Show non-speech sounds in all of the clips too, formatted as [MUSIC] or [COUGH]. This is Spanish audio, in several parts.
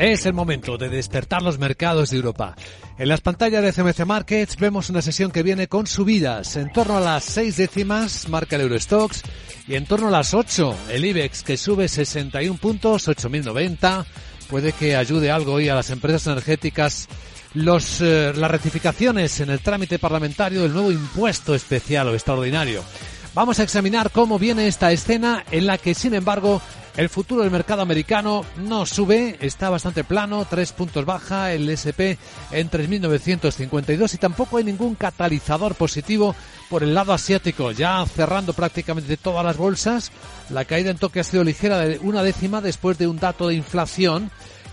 Es el momento de despertar los mercados de Europa. En las pantallas de CMC Markets vemos una sesión que viene con subidas. En torno a las seis décimas marca el Eurostox y en torno a las ocho el IBEX que sube 61 puntos, 8.090. Puede que ayude algo hoy a las empresas energéticas los, eh, las rectificaciones en el trámite parlamentario del nuevo impuesto especial o extraordinario. Vamos a examinar cómo viene esta escena en la que, sin embargo, el futuro del mercado americano no sube, está bastante plano, tres puntos baja, el SP en 3.952 y tampoco hay ningún catalizador positivo por el lado asiático, ya cerrando prácticamente todas las bolsas. La caída en toque ha sido ligera de una décima después de un dato de inflación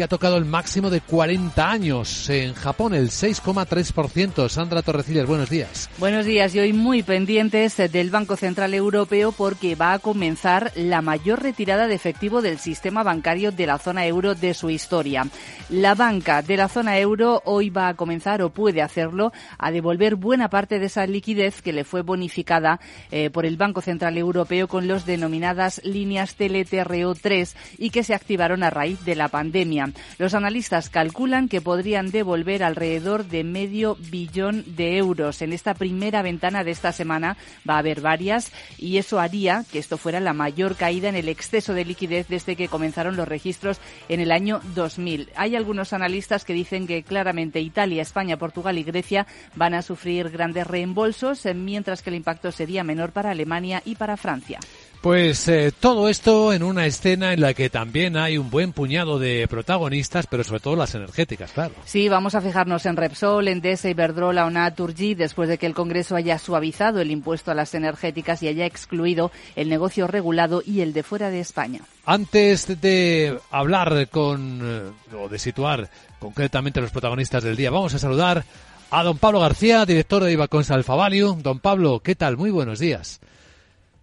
que ha tocado el máximo de 40 años. En Japón el 6,3%. Sandra Torrecillas, buenos días. Buenos días y hoy muy pendientes del Banco Central Europeo porque va a comenzar la mayor retirada de efectivo del sistema bancario de la zona euro de su historia. La banca de la zona euro hoy va a comenzar o puede hacerlo a devolver buena parte de esa liquidez que le fue bonificada eh, por el Banco Central Europeo con los denominadas líneas TLTRO 3 y que se activaron a raíz de la pandemia. Los analistas calculan que podrían devolver alrededor de medio billón de euros. En esta primera ventana de esta semana va a haber varias y eso haría que esto fuera la mayor caída en el exceso de liquidez desde que comenzaron los registros en el año 2000. Hay algunos analistas que dicen que claramente Italia, España, Portugal y Grecia van a sufrir grandes reembolsos, mientras que el impacto sería menor para Alemania y para Francia. Pues eh, todo esto en una escena en la que también hay un buen puñado de protagonistas, pero sobre todo las energéticas, claro. Sí, vamos a fijarnos en Repsol, Endesa, Iberdrola o Naturgy, después de que el Congreso haya suavizado el impuesto a las energéticas y haya excluido el negocio regulado y el de fuera de España. Antes de hablar con, eh, o de situar concretamente los protagonistas del día, vamos a saludar a don Pablo García, director de Ibacons Alfa Value. Don Pablo, ¿qué tal? Muy buenos días.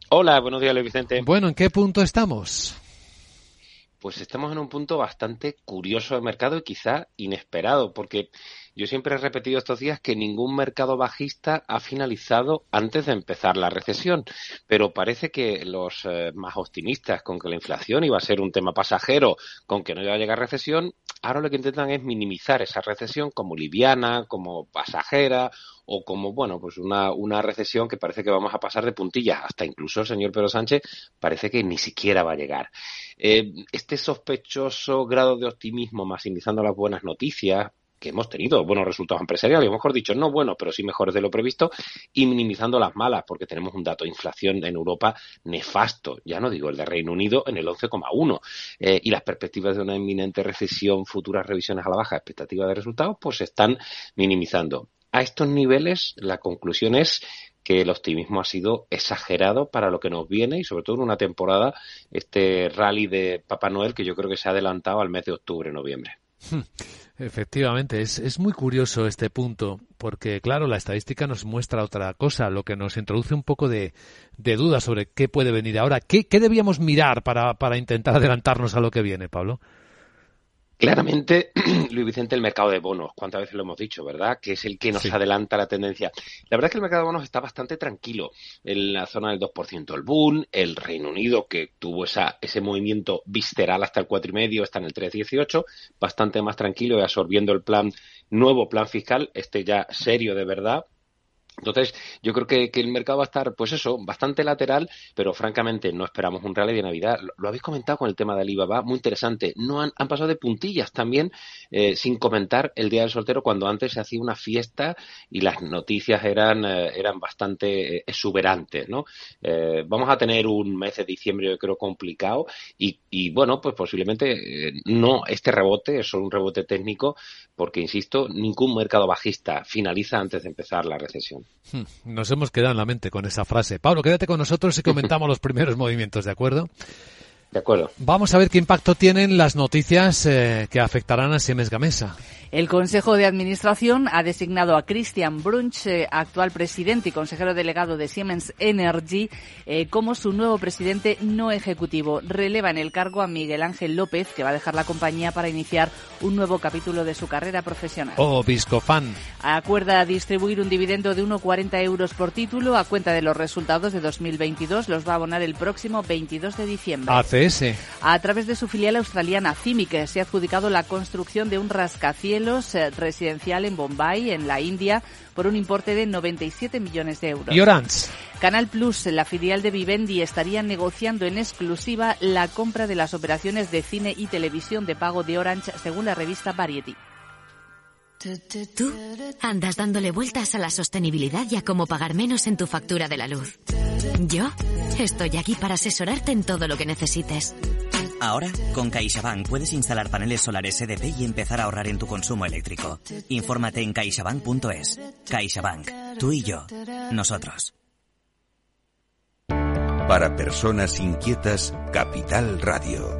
Hola, buenos días, Luis Vicente. Bueno, ¿en qué punto estamos? Pues estamos en un punto bastante curioso de mercado y quizá inesperado, porque yo siempre he repetido estos días que ningún mercado bajista ha finalizado antes de empezar la recesión, pero parece que los eh, más optimistas con que la inflación iba a ser un tema pasajero, con que no iba a llegar recesión, ahora lo que intentan es minimizar esa recesión como liviana, como pasajera o como, bueno, pues una, una recesión que parece que vamos a pasar de puntillas. Hasta incluso el señor Pedro Sánchez parece que ni siquiera va a llegar. Eh, este sospechoso grado de optimismo, maximizando las buenas noticias, que hemos tenido buenos resultados empresariales, mejor dicho, no buenos, pero sí mejores de lo previsto, y minimizando las malas, porque tenemos un dato de inflación en Europa nefasto, ya no digo el de Reino Unido, en el 11,1, eh, y las perspectivas de una inminente recesión, futuras revisiones a la baja, expectativas de resultados, pues se están minimizando. A estos niveles, la conclusión es que el optimismo ha sido exagerado para lo que nos viene y sobre todo en una temporada, este rally de Papá Noel que yo creo que se ha adelantado al mes de octubre-noviembre. Efectivamente, es, es muy curioso este punto, porque claro, la estadística nos muestra otra cosa, lo que nos introduce un poco de, de duda sobre qué puede venir ahora. ¿Qué, qué debíamos mirar para, para intentar adelantarnos a lo que viene, Pablo? Claramente, [CLEARS THROAT] Luis Vicente, el mercado de bonos, cuántas veces lo hemos dicho, ¿verdad? Que es el que nos sí. adelanta la tendencia. La verdad es que el mercado de bonos está bastante tranquilo en la zona del 2%. El boom, el Reino Unido, que tuvo esa, ese movimiento visceral hasta el 4,5, está en el 3,18, bastante más tranquilo y absorbiendo el plan, nuevo plan fiscal, este ya serio de verdad, entonces, yo creo que, que, el mercado va a estar, pues eso, bastante lateral, pero francamente no esperamos un rally de Navidad. Lo, habéis comentado con el tema del IVA, va muy interesante. No han, pasado de puntillas también, eh, sin comentar el Día del Soltero, cuando antes se hacía una fiesta y las noticias eran, eh, eran bastante eh, exuberantes, ¿no? Eh, vamos a tener un mes de diciembre, yo creo, complicado y, y bueno, pues posiblemente no este rebote, es solo un rebote técnico, porque, insisto, ningún mercado bajista finaliza antes de empezar la recesión. Hmm, nos hemos quedado en la mente con esa frase. Pablo, quédate con nosotros y comentamos los primeros movimientos, ¿de acuerdo? De acuerdo. Vamos a ver qué impacto tienen las noticias eh, que afectarán a Siemens Gamesa. El Consejo de Administración ha designado a Christian Brunch, eh, actual presidente y consejero delegado de Siemens Energy, eh, como su nuevo presidente no ejecutivo. Releva en el cargo a Miguel Ángel López, que va a dejar la compañía para iniciar un nuevo capítulo de su carrera profesional. Oh, Viscofan. Acuerda distribuir un dividendo de 1,40 euros por título a cuenta de los resultados de 2022. Los va a abonar el próximo 22 de diciembre. A través de su filial australiana CIMIC se ha adjudicado la construcción de un rascacielos eh, residencial en Bombay, en la India, por un importe de 97 millones de euros. Y Orange. Canal Plus, la filial de Vivendi, estaría negociando en exclusiva la compra de las operaciones de cine y televisión de pago de Orange, según la revista Variety. Tú andas dándole vueltas a la sostenibilidad y a cómo pagar menos en tu factura de la luz. Yo estoy aquí para asesorarte en todo lo que necesites. Ahora, con CaixaBank puedes instalar paneles solares EDP y empezar a ahorrar en tu consumo eléctrico. Infórmate en caixabank.es. CaixaBank. Tú y yo. Nosotros. Para personas inquietas, Capital Radio.